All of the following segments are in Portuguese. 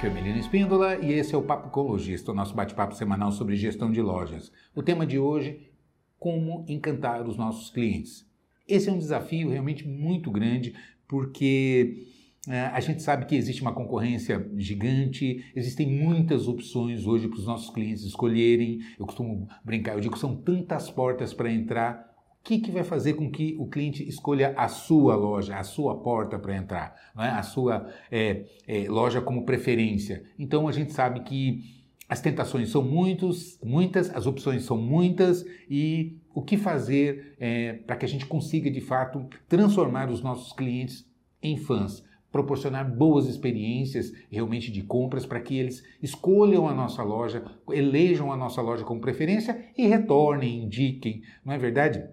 Aqui é Espíndola e esse é o Papo Ecologista, o nosso bate-papo semanal sobre gestão de lojas. O tema de hoje, como encantar os nossos clientes. Esse é um desafio realmente muito grande porque é, a gente sabe que existe uma concorrência gigante, existem muitas opções hoje para os nossos clientes escolherem. Eu costumo brincar, eu digo que são tantas portas para entrar o que, que vai fazer com que o cliente escolha a sua loja, a sua porta para entrar, é? a sua é, é, loja como preferência. Então a gente sabe que as tentações são muitos, muitas, as opções são muitas e o que fazer é, para que a gente consiga de fato transformar os nossos clientes em fãs proporcionar boas experiências realmente de compras para que eles escolham a nossa loja, elejam a nossa loja como preferência e retornem, indiquem, não é verdade?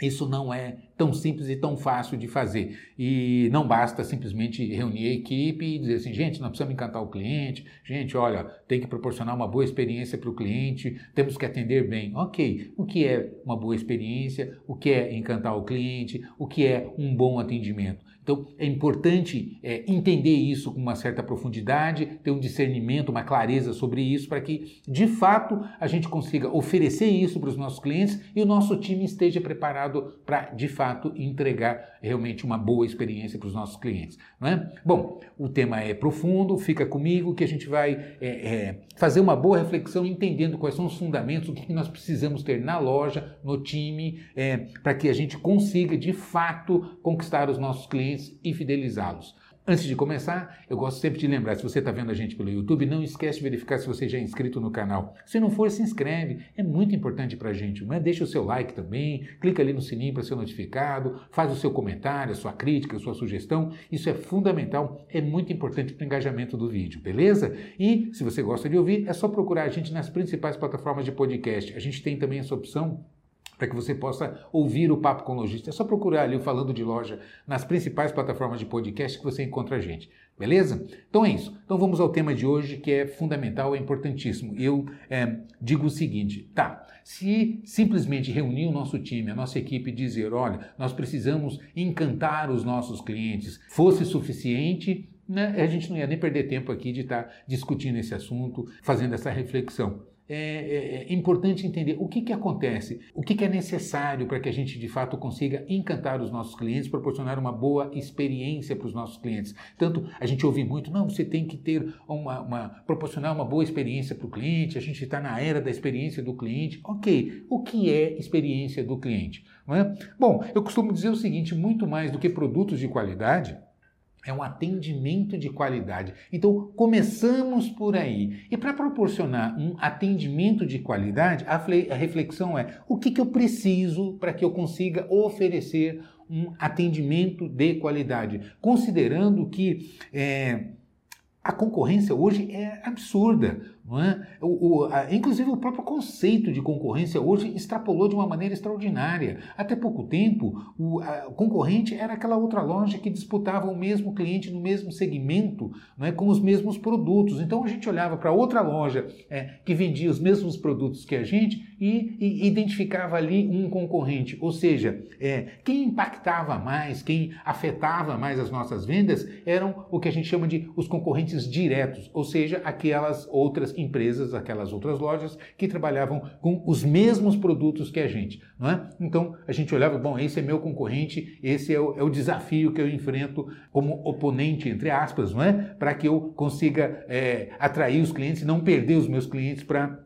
Isso não é tão simples e tão fácil de fazer. E não basta simplesmente reunir a equipe e dizer assim, gente, nós precisamos encantar o cliente, gente, olha, tem que proporcionar uma boa experiência para o cliente, temos que atender bem. Ok, o que é uma boa experiência? O que é encantar o cliente? O que é um bom atendimento? Então é importante é, entender isso com uma certa profundidade, ter um discernimento, uma clareza sobre isso, para que de fato a gente consiga oferecer isso para os nossos clientes e o nosso time esteja preparado para de fato entregar realmente uma boa experiência para os nossos clientes. Não é? Bom, o tema é profundo, fica comigo que a gente vai é, é, fazer uma boa reflexão entendendo quais são os fundamentos, o que nós precisamos ter na loja, no time, é, para que a gente consiga de fato conquistar os nossos clientes e fidelizá-los. Antes de começar, eu gosto sempre de lembrar, se você está vendo a gente pelo YouTube, não esquece de verificar se você já é inscrito no canal. Se não for, se inscreve, é muito importante para a gente. Né? Deixa o seu like também, clica ali no sininho para ser notificado, faz o seu comentário, a sua crítica, a sua sugestão. Isso é fundamental, é muito importante para o engajamento do vídeo, beleza? E se você gosta de ouvir, é só procurar a gente nas principais plataformas de podcast. A gente tem também essa opção para que você possa ouvir o Papo com Lojista. É só procurar ali o Falando de Loja nas principais plataformas de podcast que você encontra a gente. Beleza? Então é isso. Então vamos ao tema de hoje que é fundamental, é importantíssimo. Eu é, digo o seguinte, tá? Se simplesmente reunir o nosso time, a nossa equipe e dizer, olha, nós precisamos encantar os nossos clientes, fosse suficiente, né, a gente não ia nem perder tempo aqui de estar discutindo esse assunto, fazendo essa reflexão. É, é, é, importante entender o que, que acontece, o que, que é necessário para que a gente de fato consiga encantar os nossos clientes, proporcionar uma boa experiência para os nossos clientes. Tanto a gente ouve muito, não, você tem que ter uma, uma proporcionar uma boa experiência para o cliente, a gente está na era da experiência do cliente. Ok, o que é experiência do cliente? É? Bom, eu costumo dizer o seguinte: muito mais do que produtos de qualidade é um atendimento de qualidade. Então, começamos por aí. E para proporcionar um atendimento de qualidade, a reflexão é: o que, que eu preciso para que eu consiga oferecer um atendimento de qualidade? Considerando que é, a concorrência hoje é absurda. Não é? o, o a, inclusive o próprio conceito de concorrência hoje extrapolou de uma maneira extraordinária. Até pouco tempo, o concorrente era aquela outra loja que disputava o mesmo cliente no mesmo segmento, não é? com os mesmos produtos. Então a gente olhava para outra loja é, que vendia os mesmos produtos que a gente e, e identificava ali um concorrente. Ou seja, é, quem impactava mais, quem afetava mais as nossas vendas eram o que a gente chama de os concorrentes diretos, ou seja, aquelas outras empresas, aquelas outras lojas que trabalhavam com os mesmos produtos que a gente. Não é? Então a gente olhava, bom, esse é meu concorrente, esse é o, é o desafio que eu enfrento como oponente, entre aspas, não é? para que eu consiga é, atrair os clientes e não perder os meus clientes para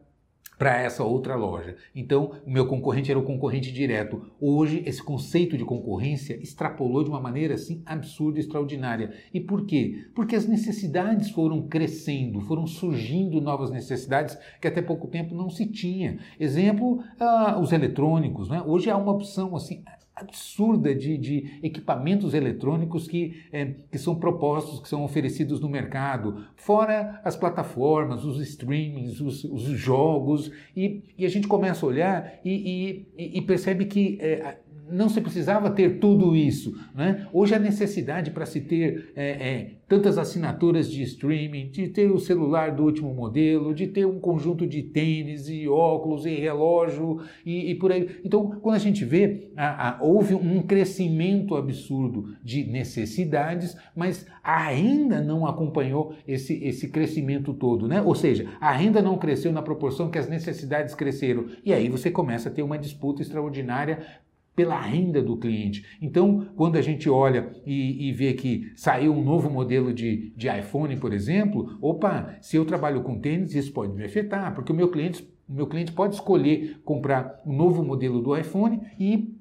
para essa outra loja. Então, o meu concorrente era o concorrente direto. Hoje, esse conceito de concorrência extrapolou de uma maneira assim absurda extraordinária. E por quê? Porque as necessidades foram crescendo, foram surgindo novas necessidades que até pouco tempo não se tinha. Exemplo, ah, os eletrônicos. Né? Hoje há uma opção assim absurda de, de equipamentos eletrônicos que, é, que são propostos, que são oferecidos no mercado, fora as plataformas, os streamings, os, os jogos, e, e, a gente começa a olhar e, e, e percebe que é, não se precisava ter tudo isso. Né? Hoje a necessidade para se ter é, é, tantas assinaturas de streaming, de ter o celular do último modelo, de ter um conjunto de tênis e óculos e relógio e, e por aí. Então, quando a gente vê, a, a, houve um crescimento absurdo de necessidades, mas a renda não acompanhou esse, esse crescimento todo, né? Ou seja, a renda não cresceu na proporção que as necessidades cresceram. E aí você começa a ter uma disputa extraordinária pela renda do cliente. Então, quando a gente olha e, e, vê que saiu um novo modelo de, de iPhone, por exemplo, opa, se eu trabalho com tênis, isso pode me afetar, porque o meu cliente, o meu cliente pode escolher comprar um novo modelo do iPhone e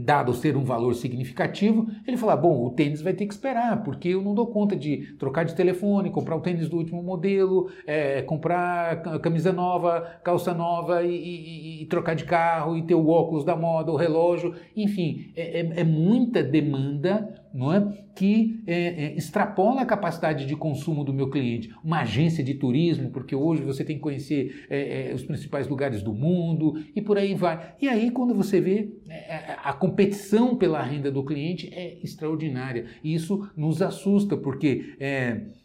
dado ser um valor significativo, ele fala: bom, o tênis vai ter que esperar, porque eu não dou conta de trocar de telefone, comprar o tênis do último modelo, é, comprar camisa nova, calça nova e, e, e, trocar de carro e ter o óculos da moda, o relógio, enfim, é, é, é muita demanda não é? que é, é, extrapola a capacidade de consumo do meu cliente. Uma agência de turismo, porque hoje você tem que conhecer é, é os principais lugares do mundo e por aí vai. E aí, quando você vê, é, é, a competição pela renda do cliente é extraordinária. E isso nos assusta, porque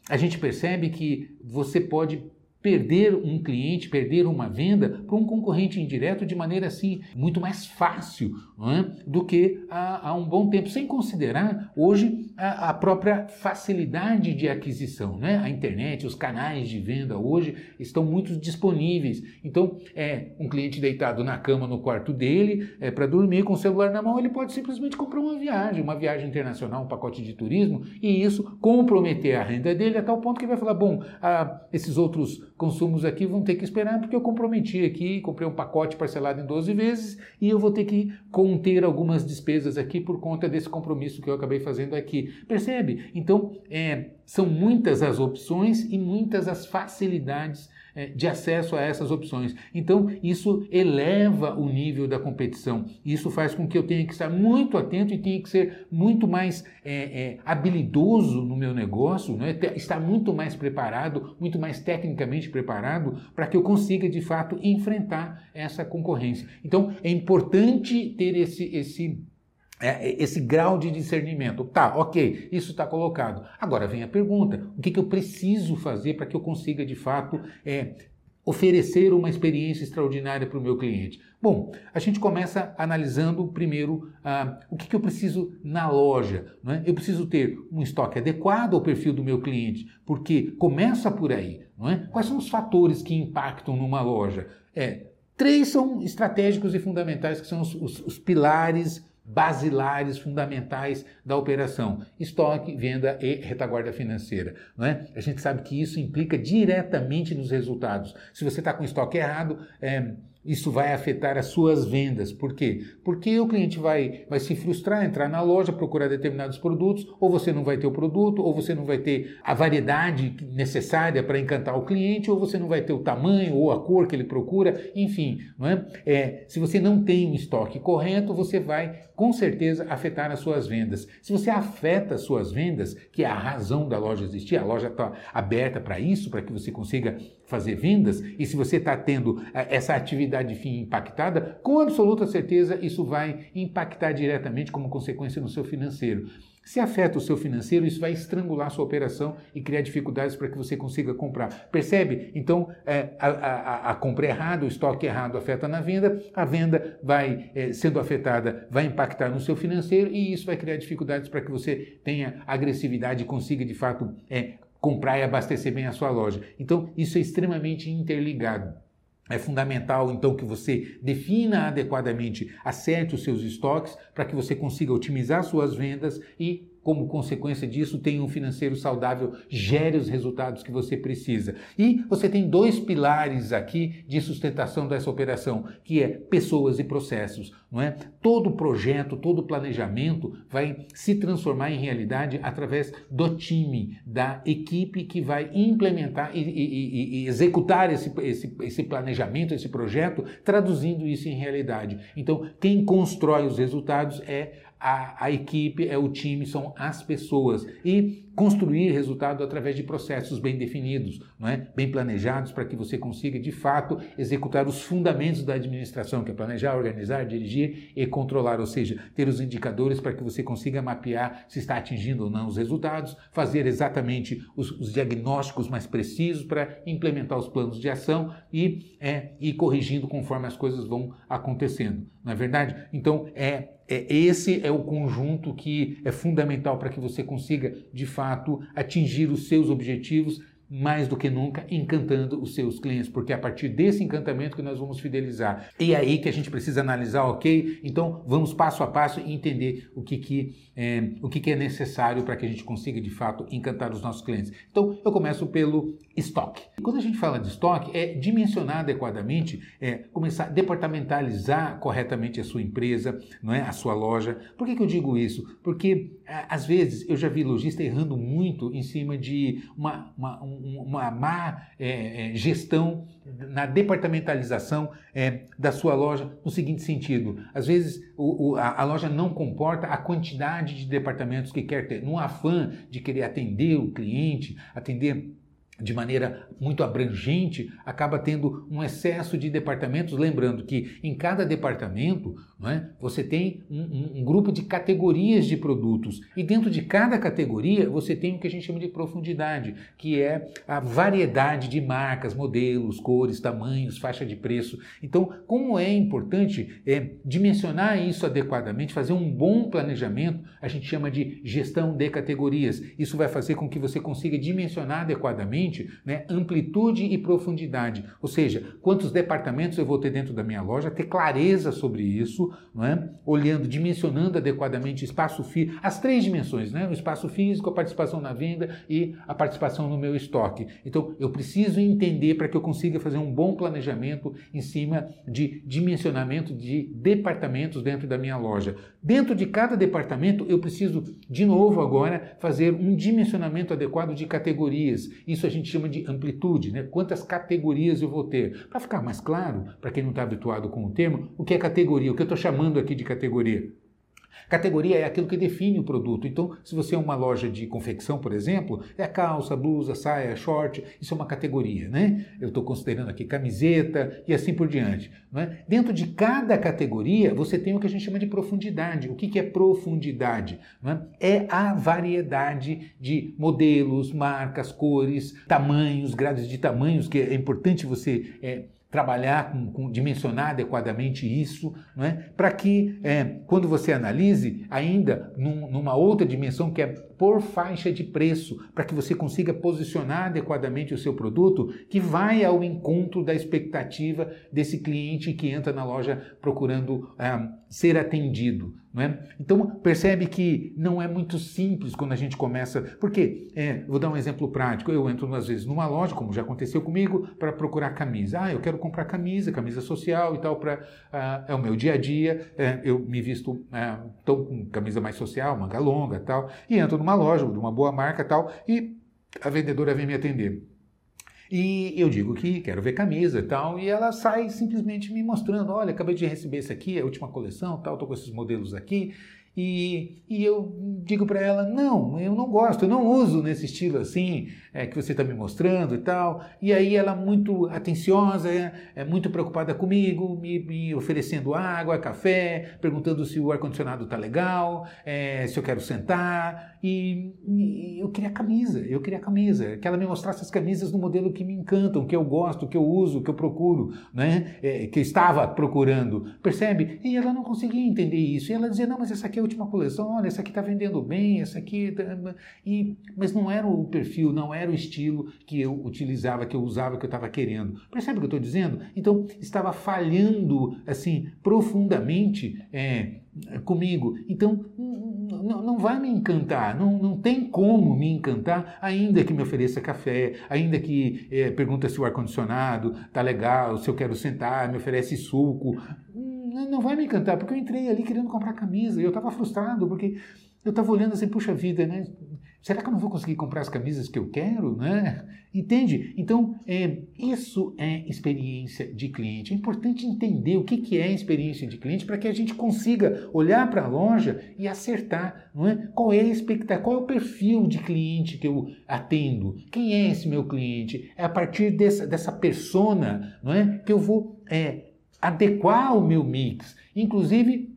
a gente percebe que você pode perder um cliente, perder uma venda para um concorrente indireto de maneira assim muito mais fácil é? do que há, há, um bom tempo, sem considerar hoje a, a, própria facilidade de aquisição. Né? A internet, os canais de venda hoje estão muito disponíveis. Então, é um cliente deitado na cama no quarto dele, é, para dormir com o celular na mão, ele pode simplesmente comprar uma viagem, uma viagem internacional, um pacote de turismo, e isso comprometer a renda dele a tal ponto que vai falar: bom, ah, esses outros consumos aqui vão ter que esperar porque eu comprometi aqui, comprei um pacote parcelado em 12 vezes e eu vou ter que conter algumas despesas aqui por conta desse compromisso que eu acabei fazendo aqui. Percebe? Então, é, são muitas as opções e muitas as facilidades de acesso a essas opções. Então, isso eleva o nível da competição. Isso faz com que eu tenha que estar muito atento e tenha que ser muito mais é, é, habilidoso no meu negócio, né? estar muito mais preparado, muito mais tecnicamente preparado para que eu consiga, de fato, enfrentar essa concorrência. Então, é importante ter esse, esse é, esse grau de discernimento. Tá, ok, isso está colocado. Agora vem a pergunta: o que, que eu preciso fazer para que eu consiga de fato é, oferecer uma experiência extraordinária para o meu cliente? Bom, a gente começa analisando primeiro ah, o que, que, eu preciso na loja. Não é? Eu preciso ter um estoque adequado ao perfil do meu cliente, porque começa por aí. Não é? Quais são os fatores que impactam numa loja? É, três são estratégicos e fundamentais, que são os, os, os pilares basilares, fundamentais da operação: estoque, venda e retaguarda financeira. Não é? A gente sabe que isso implica diretamente nos resultados. Se você está com estoque errado, é, isso vai afetar as suas vendas. Por quê? Porque o cliente vai, vai se frustrar, entrar na loja, procurar determinados produtos, ou você não vai ter o produto, ou você não vai ter a variedade necessária para encantar o cliente, ou você não vai ter o tamanho ou a cor que ele procura, enfim. Não é? É, se você não tem um estoque correto, você vai com certeza afetar as suas vendas. Se você afeta as suas vendas, que é a razão da loja existir, a loja está aberta para isso, para que você consiga fazer vendas, e se você está tendo eh, essa atividade de fim impactada, com absoluta certeza isso vai impactar diretamente como consequência no seu financeiro. Se afeta o seu financeiro, isso vai estrangular a sua operação e criar dificuldades para que você consiga comprar. Percebe? Então, é, a, a, a, compra errada, o estoque errado afeta na venda, a venda vai é, sendo afetada, vai impactar no seu financeiro e isso vai criar dificuldades para que você tenha agressividade e consiga, de fato, é, comprar e abastecer bem a sua loja. Então, isso é extremamente interligado. É fundamental, então, que você defina adequadamente, acerte os seus estoques para que você consiga otimizar suas vendas e como consequência disso, tenha um financeiro saudável, gere os resultados que você precisa. E você tem dois pilares aqui de sustentação dessa operação, que é pessoas e processos, não é? Todo projeto, todo planejamento vai se transformar em realidade através do time, da equipe que vai implementar e, e, e executar esse, esse, esse planejamento, esse projeto, traduzindo isso em realidade. Então, quem constrói os resultados é a, a, equipe, é o time, são as pessoas. E construir resultado através de processos bem definidos, não é? bem planejados, para que você consiga, de fato, executar os fundamentos da administração, que é planejar, organizar, dirigir e controlar, ou seja, ter os indicadores para que você consiga mapear se está atingindo ou não os resultados, fazer exatamente os, os diagnósticos mais precisos para implementar os planos de ação e é, ir corrigindo conforme as coisas vão acontecendo. Não é verdade? Então, é é, esse é o conjunto que é fundamental para que você consiga, de fato, atingir os seus objetivos mais do que nunca encantando os seus clientes, porque é a partir desse encantamento que nós vamos fidelizar. E é aí que a gente precisa analisar, ok? Então vamos passo a passo e entender o que, que, é, o que, que é necessário para que a gente consiga de fato encantar os nossos clientes. Então eu começo pelo estoque. Quando a gente fala de estoque, é dimensionar adequadamente, é começar a departamentalizar corretamente a sua empresa, não é? a sua loja. Por que, que eu digo isso? Porque às vezes eu já vi lojista errando muito em cima de uma, uma, uma má é, é, gestão na departamentalização é, da sua loja no seguinte sentido: às vezes o, o, a, a, loja não comporta a quantidade de departamentos que quer ter, no afã de querer atender o cliente, atender de maneira muito abrangente, acaba tendo um excesso de departamentos. Lembrando que em cada departamento é, você tem um, um, um, grupo de categorias de produtos e dentro de cada categoria você tem o que a gente chama de profundidade, que é a variedade de marcas, modelos, cores, tamanhos, faixa de preço. Então, como é importante é, dimensionar isso adequadamente, fazer um bom planejamento, a gente chama de gestão de categorias. Isso vai fazer com que você consiga dimensionar adequadamente né, amplitude e profundidade. Ou seja, quantos departamentos eu vou ter dentro da minha loja, ter clareza sobre isso, não é? olhando, dimensionando adequadamente o espaço físico, as três dimensões, né? o espaço físico, a participação na venda e a participação no meu estoque. Então, eu preciso entender para que eu consiga fazer um bom planejamento em cima de dimensionamento de departamentos dentro da minha loja. Dentro de cada departamento, eu preciso, de novo agora, fazer um dimensionamento adequado de categorias. Isso a gente chama de amplitude, né? Quantas categorias eu vou ter? Para ficar mais claro, para quem não está habituado com o termo, o que é categoria? O que eu estou chamando aqui de categoria? Categoria é aquilo que define o produto. Então, se você é uma loja de confecção, por exemplo, é calça, blusa, saia, short, isso é uma categoria, né? Eu estou considerando aqui camiseta e assim por diante. É? Dentro de cada categoria, você tem o que a gente chama de profundidade. O que, que é profundidade? É? é? a variedade de modelos, marcas, cores, tamanhos, graus de tamanhos, que é importante você é, trabalhar com, com, dimensionar adequadamente isso, é? para que é, quando você analise ainda num, numa outra dimensão que é por faixa de preço, para que você consiga posicionar adequadamente o seu produto, que vai ao encontro da expectativa desse cliente que entra na loja procurando é, ser atendido. É? Então percebe que não é muito simples quando a gente começa. Porque, é, vou dar um exemplo prático. Eu entro às vezes numa loja, como já aconteceu comigo, para procurar camisa. Ah, eu quero comprar camisa, camisa social e tal, para ah, é o meu dia a dia. É, eu me visto é, com camisa mais social, manga longa tal, e entro numa loja de uma boa marca tal, e a vendedora vem me atender. E eu digo que quero ver camisa e tal, e ela sai simplesmente me mostrando, olha, acabei de receber esse aqui, é a última coleção, tal, tô com esses modelos aqui, e, e eu digo para ela: não, eu não gosto, eu não uso nesse estilo assim é, que você está me mostrando e tal. E aí ela, muito atenciosa, é, é muito preocupada comigo, me, me, oferecendo água, café, perguntando se o ar-condicionado está legal, é, se eu quero sentar. E, e, eu queria camisa, eu queria camisa, que ela me mostrasse as camisas no modelo que me encantam, que eu gosto, que eu uso, que eu procuro, né? É, que eu estava procurando. Percebe? E ela não conseguia entender isso. E ela dizia: não, mas essa aqui é última coleção, olha, essa aqui está vendendo bem, essa aqui. Tá, e, mas não era o perfil, não era o estilo que eu utilizava, que eu usava, que eu estava querendo. Percebe o que eu estou dizendo? Então, estava falhando, assim, profundamente é, comigo. Então, não, vai me encantar, não, não tem como me encantar, ainda que me ofereça café, ainda que é, pergunta se o ar-condicionado está legal, se eu quero sentar, me oferece suco não vai me encantar, porque eu entrei ali querendo comprar camisa e eu estava frustrado, porque eu estava olhando assim, puxa vida, né? Será que eu não vou conseguir comprar as camisas que eu quero, né? Entende? Então, é, isso é experiência de cliente. É importante entender o que, que é experiência de cliente para que a gente consiga olhar para a loja e acertar, não é? Qual é a expectativa, qual é o perfil de cliente que eu atendo? Quem é esse meu cliente? É a partir dessa, dessa persona, não é? Que eu vou é, adequar o meu mix. Inclusive,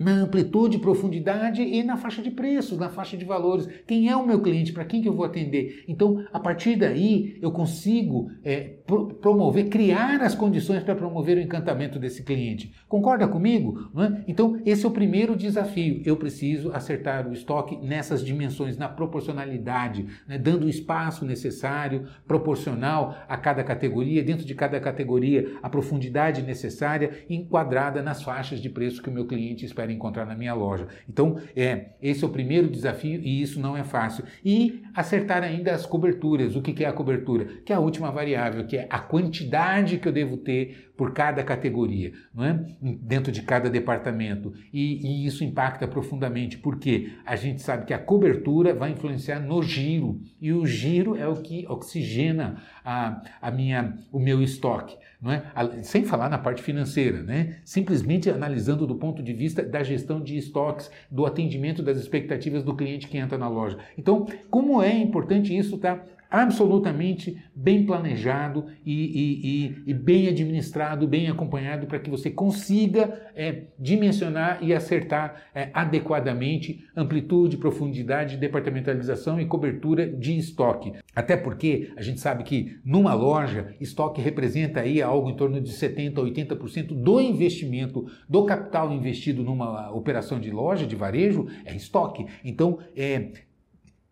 na amplitude, profundidade e na faixa de preços, na faixa de valores. Quem é o meu cliente? Para quem que eu vou atender? Então, a partir daí, eu consigo é, pro promover, criar as condições para promover o encantamento desse cliente. Concorda comigo? É? Então, esse é o primeiro desafio. Eu preciso acertar o estoque nessas dimensões, na proporcionalidade, né? dando o espaço necessário, proporcional a cada categoria, dentro de cada categoria, a profundidade necessária, enquadrada nas faixas de preço que o meu cliente espera encontrar na minha loja. Então, é, esse é o primeiro desafio e isso não é fácil. E acertar ainda as coberturas. O que é a cobertura? Que é a última variável, que é a quantidade que eu devo ter por cada categoria, não é? dentro de cada departamento. E, e isso impacta profundamente, porque a gente sabe que a cobertura vai influenciar no giro, e o giro é o que oxigena a, a minha, o meu estoque. Não é? Sem falar na parte financeira, né? simplesmente analisando do ponto de vista da gestão de estoques, do atendimento das expectativas do cliente que entra na loja. Então, como é importante isso estar tá absolutamente bem planejado e, e, e, e, bem administrado, bem acompanhado, para que você consiga é, dimensionar e acertar é, adequadamente amplitude, profundidade, departamentalização e cobertura de estoque. Até porque a gente sabe que numa loja, estoque representa aí algo em torno de 70% a 80% do investimento, do capital investido numa operação de loja, de varejo, é estoque. Então, é,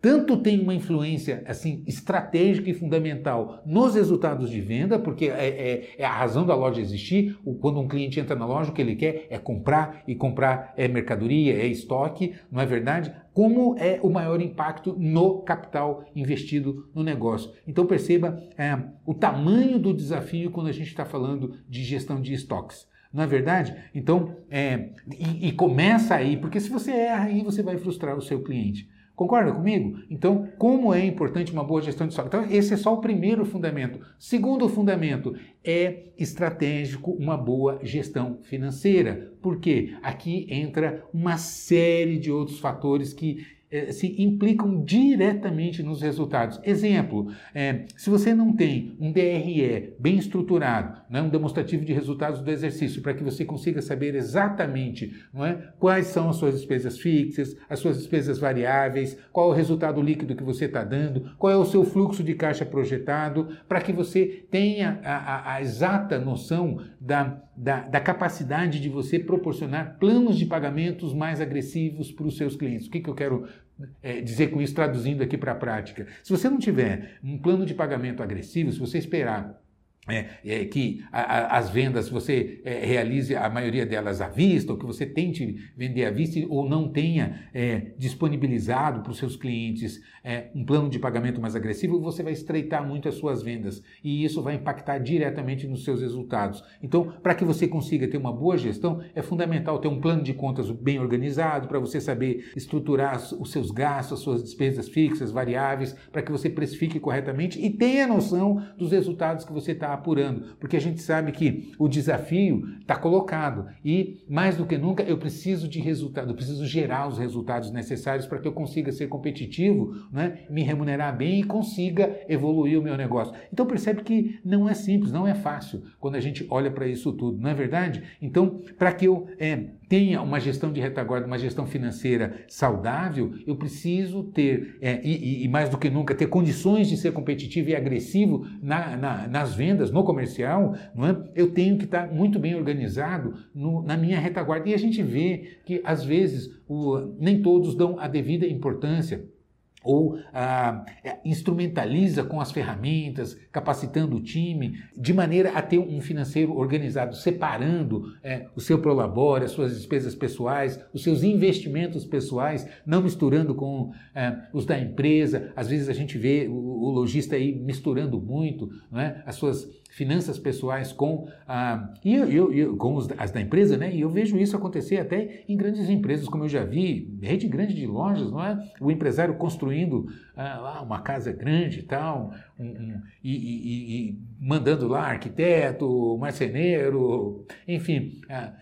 tanto tem uma influência assim estratégica e fundamental nos resultados de venda, porque é, é, é, a razão da loja existir. Quando um cliente entra na loja, o que ele quer é comprar, e comprar é mercadoria, é estoque, não é verdade? Como é o maior impacto no capital investido no negócio. Então perceba é, o tamanho do desafio quando a gente está falando de gestão de estoques. Não é verdade? Então, é, e, e começa aí, porque se você erra aí, você vai frustrar o seu cliente. Concorda comigo? Então, como é importante uma boa gestão de estoque? Então, esse é só o primeiro fundamento. Segundo fundamento, é estratégico uma boa gestão financeira. Por quê? Aqui entra uma série de outros fatores que se implicam diretamente nos resultados. Exemplo, é, se você não tem um DRE bem estruturado, né, um demonstrativo de resultados do exercício, para que você consiga saber exatamente não é, quais são as suas despesas fixas, as suas despesas variáveis, qual é o resultado líquido que você está dando, qual é o seu fluxo de caixa projetado, para que você tenha a, a, a exata noção da, da, da, capacidade de você proporcionar planos de pagamentos mais agressivos para os seus clientes. O que, que eu quero é, dizer com isso, traduzindo aqui para a prática. Se você não tiver um plano de pagamento agressivo, se você esperar é, é, que a, a, as vendas você é, realize a maioria delas à vista, ou que você tente vender à vista, ou não tenha é, disponibilizado para os seus clientes é, um plano de pagamento mais agressivo, você vai estreitar muito as suas vendas e isso vai impactar diretamente nos seus resultados. Então, para que você consiga ter uma boa gestão, é fundamental ter um plano de contas bem organizado para você saber estruturar os seus gastos, as suas despesas fixas, variáveis, para que você precifique corretamente e tenha noção dos resultados que você está apurando, porque a gente sabe que o desafio está colocado e, mais do que nunca, eu preciso de resultado, eu preciso gerar os resultados necessários para que eu consiga ser competitivo, né, me remunerar bem e consiga evoluir o meu negócio. Então percebe que não é simples, não é fácil quando a gente olha para isso tudo, não é verdade? Então, para que eu é, tenha uma gestão de retaguarda, uma gestão financeira saudável, eu preciso ter, é, e, e, mais do que nunca, ter condições de ser competitivo e agressivo na, na, nas vendas, no comercial, não é? eu tenho que estar muito bem organizado no, na minha retaguarda. E a gente vê que, às vezes, o, nem todos dão a devida importância ou ah, é, instrumentaliza com as ferramentas, capacitando o time, de maneira a ter um financeiro organizado, separando é, o seu prolabore, as suas despesas pessoais, os seus investimentos pessoais, não misturando com é, os da empresa. Às vezes a gente vê o, o lojista aí misturando muito é, as suas finanças pessoais com, ah, e eu, eu, com os, as da empresa, né? E eu vejo isso acontecer até em grandes empresas, como eu já vi, rede grande de lojas, não é? O empresário construindo ah, uma casa grande tal, um, um, e, e, e, mandando lá arquiteto, marceneiro, enfim. Ah,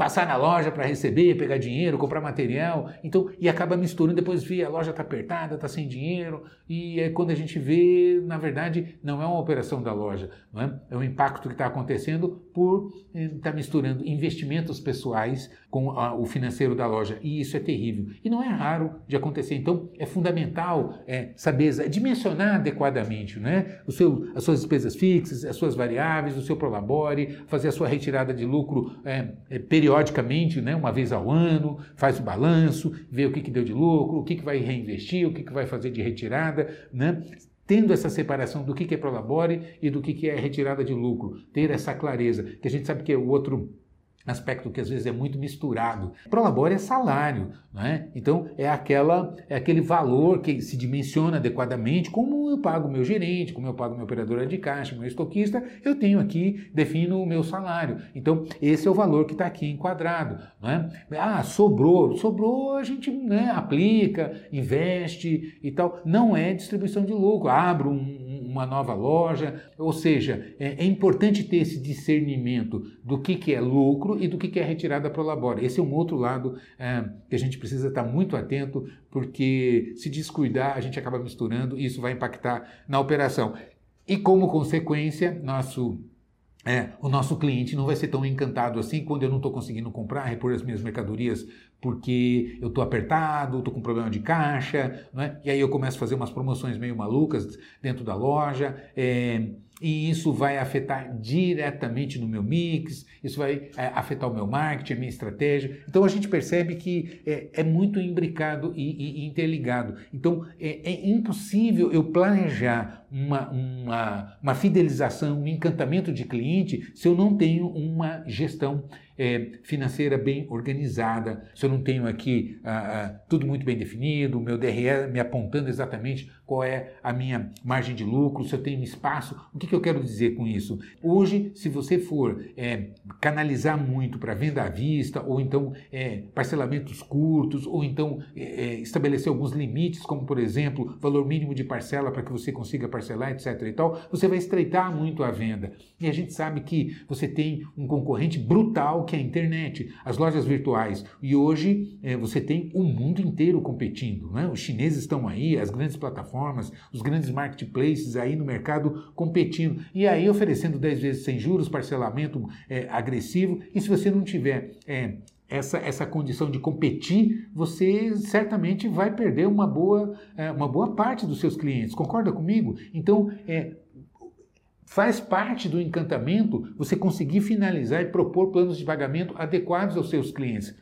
passar na loja para receber, pegar dinheiro, comprar material, então e acaba misturando, depois vê a loja está apertada, está sem dinheiro e é quando a gente vê, na verdade, não é uma operação da loja, não é? é um impacto que está acontecendo por estar tá misturando investimentos pessoais com a, o financeiro da loja e isso é terrível e não é raro de acontecer. Então é fundamental é, saber dimensionar adequadamente, né? O seu, as suas despesas fixas, as suas variáveis, o seu prolabore, fazer a sua retirada de lucro é, é, periódica periodicamente, né, uma vez ao ano, faz o balanço, vê o que, que deu de lucro, o que, que vai reinvestir, o que, que vai fazer de retirada, né? tendo essa separação do que, que é prolabore e do que, que é retirada de lucro, ter essa clareza, que a gente sabe que é o outro aspecto que às vezes é muito misturado. Prolabore é salário, né? então é aquela é aquele valor que se dimensiona adequadamente, como eu pago meu gerente, como eu pago meu operador de caixa, meu estoquista, eu tenho aqui, defino o meu salário. Então esse é o valor que está aqui enquadrado. Né? Ah, sobrou, sobrou a gente né, aplica, investe e tal. Não é distribuição de lucro. Abro um, uma nova loja. Ou seja, é, é importante ter esse discernimento do que, que é lucro e do que, que é retirada para o labore. Esse é um outro lado é, que a gente precisa estar muito atento, porque se descuidar, a gente acaba misturando e isso vai impactar na operação. E como consequência, nosso é, o nosso cliente não vai ser tão encantado assim quando eu não estou conseguindo comprar, repor as minhas mercadorias porque eu estou apertado, estou com problema de caixa, é? e aí eu começo a fazer umas promoções meio malucas dentro da loja. É, e isso vai afetar diretamente no meu mix, isso vai é, afetar o meu marketing, a minha estratégia. Então a gente percebe que é, é muito imbricado e, e, interligado. Então é, é, impossível eu planejar uma, uma, uma fidelização, um encantamento de cliente se eu não tenho uma gestão é, financeira bem organizada, se eu não tenho aqui ah, ah, tudo muito bem definido, o meu DRE me apontando exatamente qual é a minha margem de lucro, se eu tenho espaço. O que, que eu quero dizer com isso? Hoje, se você for é, canalizar muito para venda à vista, ou então é, parcelamentos curtos, ou então estabelecer alguns limites, como por exemplo, valor mínimo de parcela para que você consiga etc. e tal, você vai estreitar muito a venda. E a gente sabe que você tem um concorrente brutal que é a internet, as lojas virtuais. E hoje é, você tem o mundo inteiro competindo. Né? Os chineses estão aí, as grandes plataformas, os grandes marketplaces aí no mercado competindo. E aí oferecendo 10 vezes sem juros, parcelamento é, agressivo. E se você não tiver é, essa, essa condição de competir, você certamente vai perder uma boa, é, uma boa parte dos seus clientes. Concorda comigo? Então, é, Faz parte do encantamento você conseguir finalizar e propor planos de pagamento adequados aos seus clientes.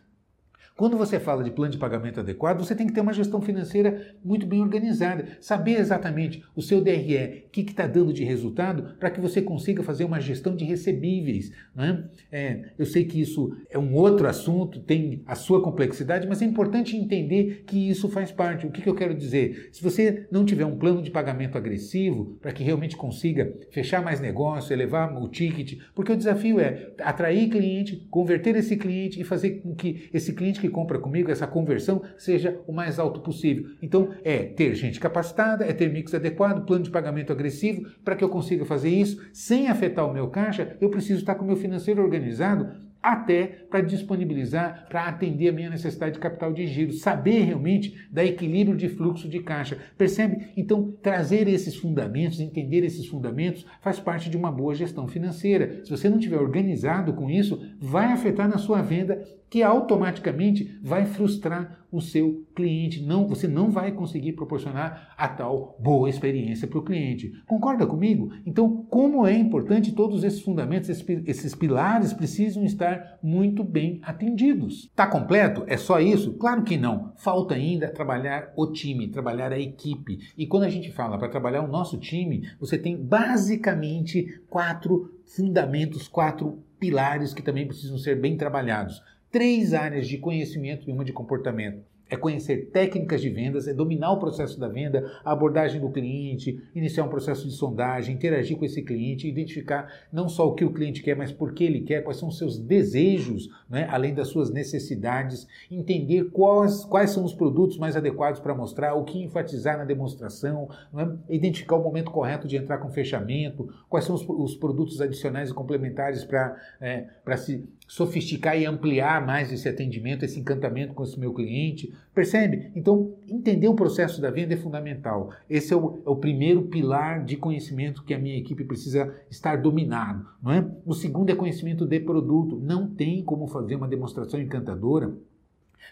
Quando você fala de plano de pagamento adequado, você tem que ter uma gestão financeira muito bem organizada, saber exatamente o seu DRE, o que está dando de resultado, para que você consiga fazer uma gestão de recebíveis. É? É, eu sei que isso é um outro assunto, tem a sua complexidade, mas é importante entender que isso faz parte. O que, que eu quero dizer? Se você não tiver um plano de pagamento agressivo, para que realmente consiga fechar mais negócio, elevar o ticket, porque o desafio é atrair cliente, converter esse cliente e fazer com que esse cliente que que compra comigo, essa conversão seja o mais alto possível. Então, é ter gente capacitada, é ter mix adequado, plano de pagamento agressivo. Para que eu consiga fazer isso sem afetar o meu caixa, eu preciso estar com o meu financeiro organizado até para disponibilizar, para atender a minha necessidade de capital de giro, saber realmente da equilíbrio de fluxo de caixa. Percebe? Então, trazer esses fundamentos, entender esses fundamentos, faz parte de uma boa gestão financeira. Se você não estiver organizado com isso, vai afetar na sua venda que automaticamente vai frustrar o seu cliente. Não, você não vai conseguir proporcionar a tal boa experiência para o cliente. Concorda comigo? Então, como é importante todos esses fundamentos, esses pilares precisam estar muito bem atendidos. Está completo? É só isso? Claro que não. Falta ainda trabalhar o time, trabalhar a equipe. E quando a gente fala para trabalhar o nosso time, você tem basicamente quatro fundamentos, quatro pilares que também precisam ser bem trabalhados três áreas de conhecimento e uma de comportamento. é conhecer técnicas de vendas, é dominar o processo da venda, a abordagem do cliente, iniciar um processo de sondagem, interagir com esse cliente, identificar não só o que o cliente quer, mas por que ele quer, quais são os seus desejos, né, além das suas necessidades, entender quais, quais são os produtos mais adequados para mostrar, o que enfatizar na demonstração, né, identificar o momento correto de entrar com fechamento, quais são os, os produtos adicionais e complementares para é, se sofisticar e ampliar mais esse atendimento, esse encantamento com esse meu cliente. Percebe? Então, entender o processo da venda é fundamental. Esse é o, é o primeiro pilar de conhecimento que a minha equipe precisa estar dominado. Não é? O segundo é conhecimento de produto. Não tem como fazer uma demonstração encantadora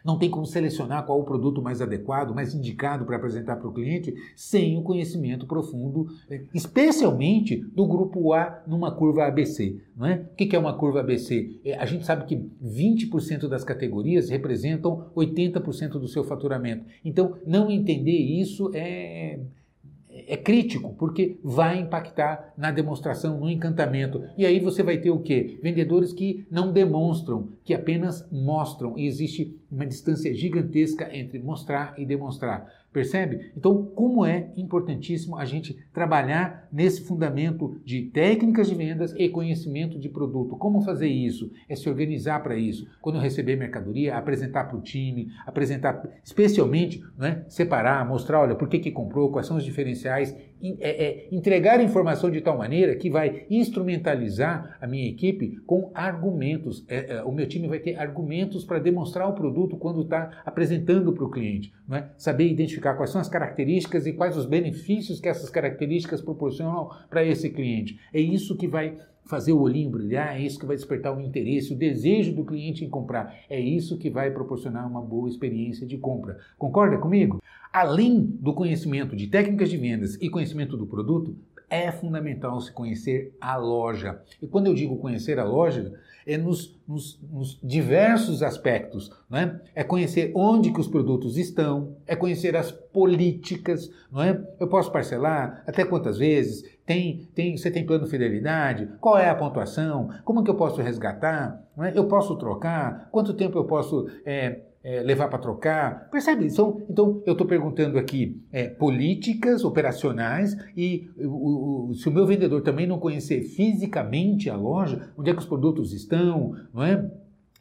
não tem como selecionar qual o produto mais adequado, mais indicado para apresentar para o cliente, sem o conhecimento profundo, eh, especialmente do grupo A numa curva ABC. Não é? O que é uma curva ABC? É, a gente sabe que 20% das categorias representam 80% do seu faturamento. Então, não entender isso é é crítico, porque vai impactar na demonstração, no encantamento. E aí você vai ter o quê? Vendedores que não demonstram, que apenas mostram. E existe uma distância gigantesca entre mostrar e demonstrar. Percebe? Então, como é importantíssimo a gente trabalhar nesse fundamento de técnicas de vendas e conhecimento de produto. Como fazer isso? É se organizar para isso. Quando receber mercadoria, apresentar para o time, apresentar, especialmente, né, separar, mostrar, olha, por que, que comprou, quais são os diferenciais é, é, entregar informação de tal maneira que vai instrumentalizar a minha equipe com argumentos. É, é o meu time vai ter argumentos para demonstrar o produto quando está apresentando para o cliente. É? Saber identificar quais são as características e quais os benefícios que essas características proporcionam para esse cliente. É isso que vai fazer o olhinho brilhar, é isso que vai despertar o interesse, o desejo do cliente em comprar. É isso que vai proporcionar uma boa experiência de compra. Concorda comigo? Além do conhecimento de técnicas de vendas e conhecimento do produto, é fundamental se conhecer a loja. E quando eu digo conhecer a loja, é nos, nos, nos, diversos aspectos. Não é? é conhecer onde que os produtos estão, é conhecer as políticas, não é? Eu posso parcelar até quantas vezes? Tem, tem, você tem plano de fidelidade? Qual é a pontuação? Como que eu posso resgatar? Não é? Eu posso trocar? Quanto tempo eu posso é, é, levar para trocar. Percebe? Então, eu estou perguntando aqui é, políticas operacionais e o, o, se o meu vendedor também não conhecer fisicamente a loja, onde é que os produtos estão, não é?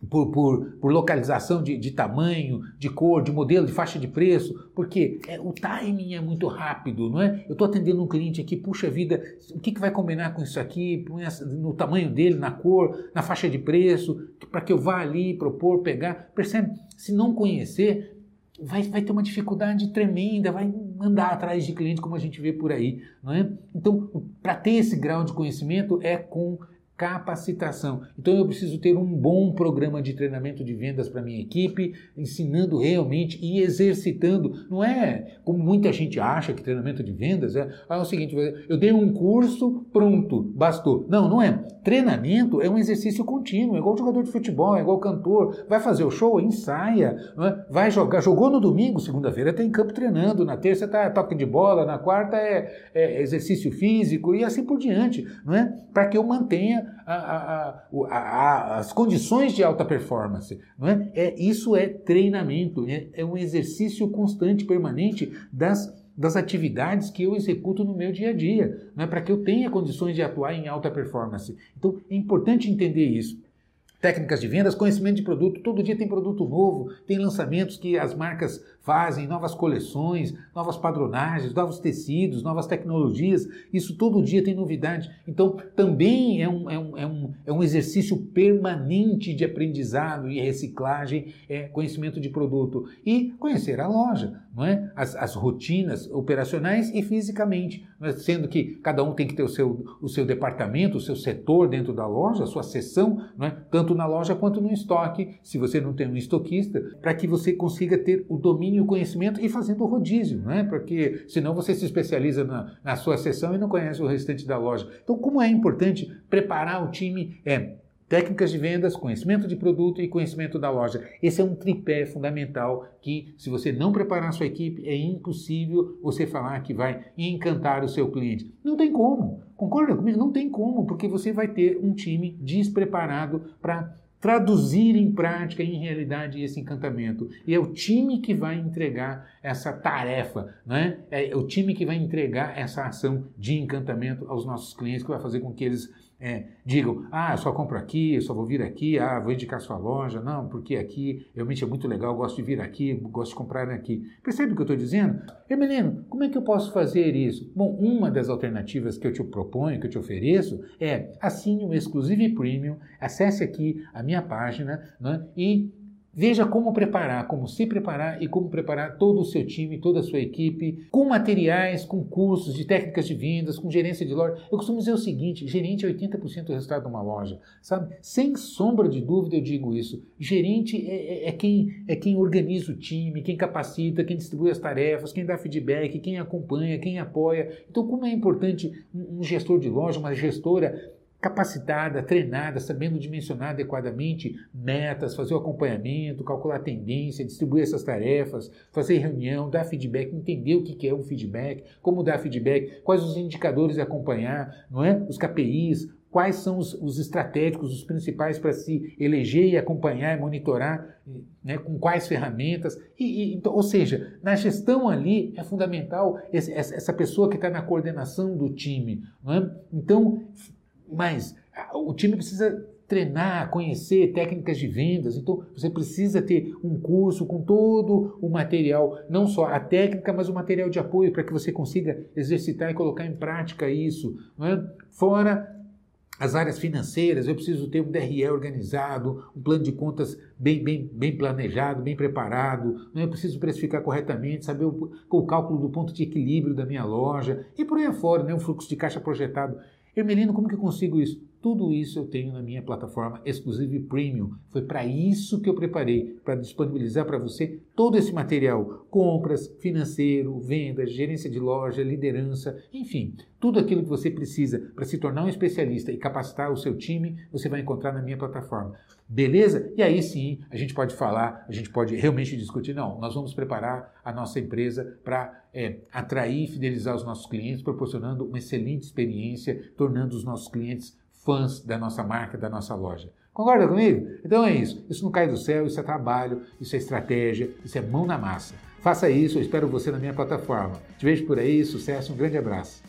Por, por, por localização de, de, tamanho, de cor, de modelo, de faixa de preço, porque é, o timing é muito rápido, não é? Eu estou atendendo um cliente aqui, puxa vida, o que, que vai combinar com isso aqui, no tamanho dele, na cor, na faixa de preço, para que eu vá ali propor, pegar. Percebe? Se não conhecer, vai, vai ter uma dificuldade tremenda, vai andar atrás de cliente como a gente vê por aí, não é? Então, para ter esse grau de conhecimento é com capacitação. Então eu preciso ter um bom programa de treinamento de vendas para minha equipe, ensinando realmente e exercitando. Não é como muita gente acha que treinamento de vendas é, é o seguinte, eu dei um curso, pronto, bastou. Não, não é. Treinamento é um exercício contínuo, é igual jogador de futebol, é igual cantor. Vai fazer o show, ensaia, é? vai jogar. Jogou no domingo, segunda-feira está em campo treinando, na terça está toque de bola, na quarta é, é exercício físico e assim por diante, não é? Para que eu mantenha a, a, a, as condições de alta performance. Não é? É, isso é treinamento, é, é um exercício constante, permanente das das atividades que eu executo no meu dia a dia, é para que eu tenha condições de atuar em alta performance. Então é importante entender isso técnicas de vendas, conhecimento de produto. Todo dia tem produto novo, tem lançamentos que as marcas fazem, novas coleções, novas padronagens, novos tecidos, novas tecnologias. Isso todo dia tem novidade. Então, também é um, é um, é um, é um exercício permanente de aprendizado e reciclagem, é conhecimento de produto. E conhecer a loja, não é? as, as rotinas operacionais e fisicamente, é? sendo que cada um tem que ter o seu, o seu departamento, o seu setor dentro da loja, a sua seção, não é? tanto na loja quanto no estoque, se você não tem um estoquista, para que você consiga ter o domínio o conhecimento e fazendo o rodízio, né? porque senão você se especializa na, na sua sessão e não conhece o restante da loja. Então, como é importante preparar o time é técnicas de vendas, conhecimento de produto e conhecimento da loja. Esse é um tripé fundamental que, se você não preparar a sua equipe, é impossível você falar que vai encantar o seu cliente. Não tem como. Concorda comigo? Não tem como, porque você vai ter um time despreparado para traduzir em prática, em realidade, esse encantamento. E é o time que vai entregar essa tarefa, né? é o time que vai entregar essa ação de encantamento aos nossos clientes, que vai fazer com que eles é, digam, ah, eu só compro aqui, eu só vou vir aqui, ah, vou indicar sua loja, não, porque aqui realmente é muito legal, gosto de vir aqui, gosto de comprar aqui. Percebe o que eu estou dizendo? Emelino, como é que eu posso fazer isso? Bom, uma das alternativas que eu te proponho, que eu te ofereço, é assine o Exclusive Premium, acesse aqui a minha página né, e Veja como preparar, como se preparar e como preparar todo o seu time, toda a sua equipe, com materiais, com cursos de técnicas de vendas, com gerência de loja. Eu costumo dizer o seguinte: gerente é 80% do resultado de uma loja, sabe? Sem sombra de dúvida eu digo isso. Gerente é, é, é, quem, é quem organiza o time, quem capacita, quem distribui as tarefas, quem dá feedback, quem acompanha, quem apoia. Então, como é importante um gestor de loja, uma gestora capacitada, treinada, sabendo dimensionar adequadamente metas, fazer o acompanhamento, calcular tendência, distribuir essas tarefas, fazer reunião, dar feedback, entender o que é um feedback, como dar feedback, quais os indicadores a acompanhar, não é? Os KPIs, quais são os, os estratégicos, os principais para se eleger e acompanhar e monitorar, né, com quais ferramentas. E, e, então, ou seja, na gestão ali é fundamental esse, essa pessoa que está na coordenação do time. É? Então, mas o time precisa treinar, conhecer técnicas de vendas. Então, você precisa ter um curso com todo o material, não só a técnica, mas o material de apoio para que você consiga exercitar e colocar em prática isso. É? Fora as áreas financeiras, eu preciso ter um DRE organizado, um plano de contas bem, bem, bem planejado, bem preparado, né? eu preciso precificar corretamente, saber o, o cálculo do ponto de equilíbrio da minha loja e por aí afora, né? um fluxo de caixa projetado. Hermelino, como que eu consigo isso? Tudo isso eu tenho na minha plataforma Exclusive Premium. Foi para isso que eu preparei, para disponibilizar para você todo esse material: compras, financeiro, vendas, gerência de loja, liderança, enfim, tudo aquilo que você precisa para se tornar um especialista e capacitar o seu time, você vai encontrar na minha plataforma. Beleza? E aí sim a gente pode falar, a gente pode realmente discutir. Não, nós vamos preparar a nossa empresa para é, atrair e fidelizar os nossos clientes, proporcionando uma excelente experiência, tornando os nossos clientes fãs da nossa marca, da nossa loja. Concorda comigo? Então é isso. Isso não cai do céu, isso é trabalho, isso é estratégia, isso é mão na massa. Faça isso, eu espero você na minha plataforma. Te vejo por aí, sucesso, um grande abraço.